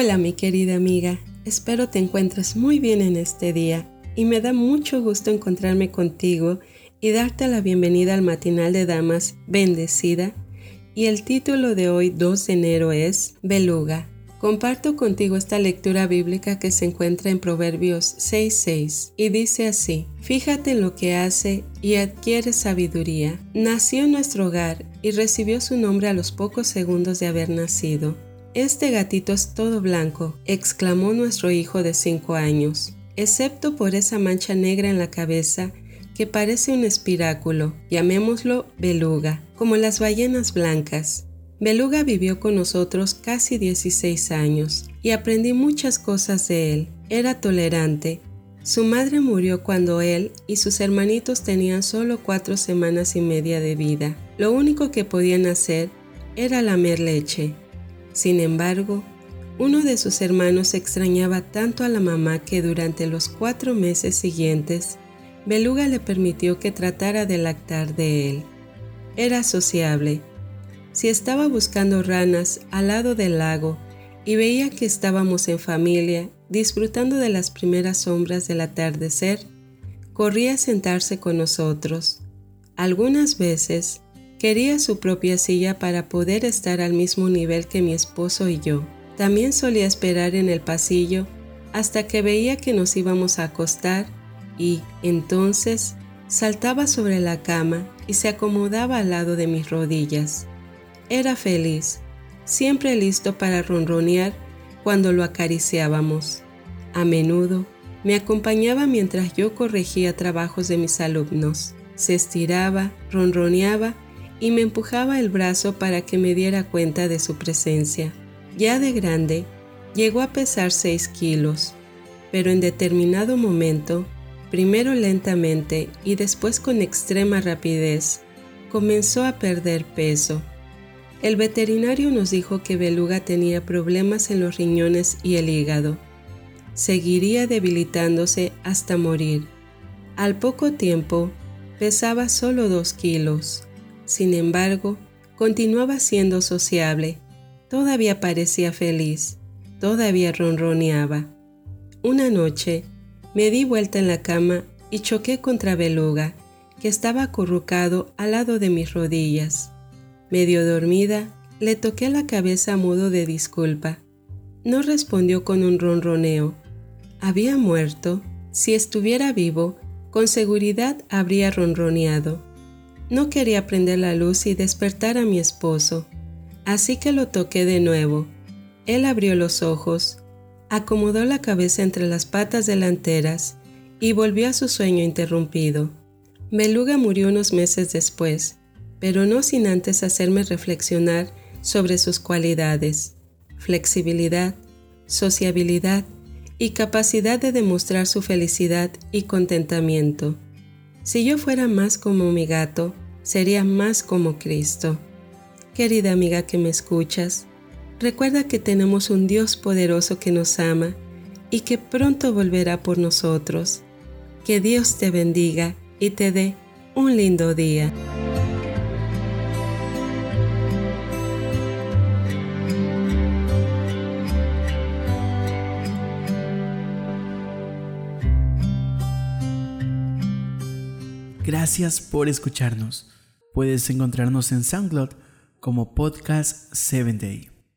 Hola mi querida amiga, espero te encuentres muy bien en este día y me da mucho gusto encontrarme contigo y darte la bienvenida al matinal de damas bendecida y el título de hoy 2 de enero es Beluga. Comparto contigo esta lectura bíblica que se encuentra en Proverbios 6.6 y dice así, Fíjate en lo que hace y adquiere sabiduría. Nació en nuestro hogar y recibió su nombre a los pocos segundos de haber nacido. Este gatito es todo blanco, exclamó nuestro hijo de cinco años, excepto por esa mancha negra en la cabeza que parece un espiráculo, llamémoslo beluga, como las ballenas blancas. Beluga vivió con nosotros casi 16 años y aprendí muchas cosas de él. Era tolerante. Su madre murió cuando él y sus hermanitos tenían solo cuatro semanas y media de vida. Lo único que podían hacer era lamer leche. Sin embargo, uno de sus hermanos extrañaba tanto a la mamá que durante los cuatro meses siguientes, Beluga le permitió que tratara de lactar de él. Era sociable. Si estaba buscando ranas al lado del lago y veía que estábamos en familia, disfrutando de las primeras sombras del atardecer, corría a sentarse con nosotros. Algunas veces, Quería su propia silla para poder estar al mismo nivel que mi esposo y yo. También solía esperar en el pasillo hasta que veía que nos íbamos a acostar y, entonces, saltaba sobre la cama y se acomodaba al lado de mis rodillas. Era feliz, siempre listo para ronronear cuando lo acariciábamos. A menudo me acompañaba mientras yo corregía trabajos de mis alumnos. Se estiraba, ronroneaba y me empujaba el brazo para que me diera cuenta de su presencia. Ya de grande, llegó a pesar 6 kilos, pero en determinado momento, primero lentamente y después con extrema rapidez, comenzó a perder peso. El veterinario nos dijo que Beluga tenía problemas en los riñones y el hígado. Seguiría debilitándose hasta morir. Al poco tiempo, pesaba solo 2 kilos. Sin embargo, continuaba siendo sociable, todavía parecía feliz, todavía ronroneaba. Una noche, me di vuelta en la cama y choqué contra Beluga, que estaba acurrucado al lado de mis rodillas. Medio dormida, le toqué la cabeza a modo de disculpa. No respondió con un ronroneo. Había muerto. Si estuviera vivo, con seguridad habría ronroneado. No quería prender la luz y despertar a mi esposo, así que lo toqué de nuevo. Él abrió los ojos, acomodó la cabeza entre las patas delanteras y volvió a su sueño interrumpido. Beluga murió unos meses después, pero no sin antes hacerme reflexionar sobre sus cualidades, flexibilidad, sociabilidad y capacidad de demostrar su felicidad y contentamiento. Si yo fuera más como mi gato, sería más como Cristo. Querida amiga que me escuchas, recuerda que tenemos un Dios poderoso que nos ama y que pronto volverá por nosotros. Que Dios te bendiga y te dé un lindo día. Gracias por escucharnos. Puedes encontrarnos en SoundCloud como Podcast 7 Day.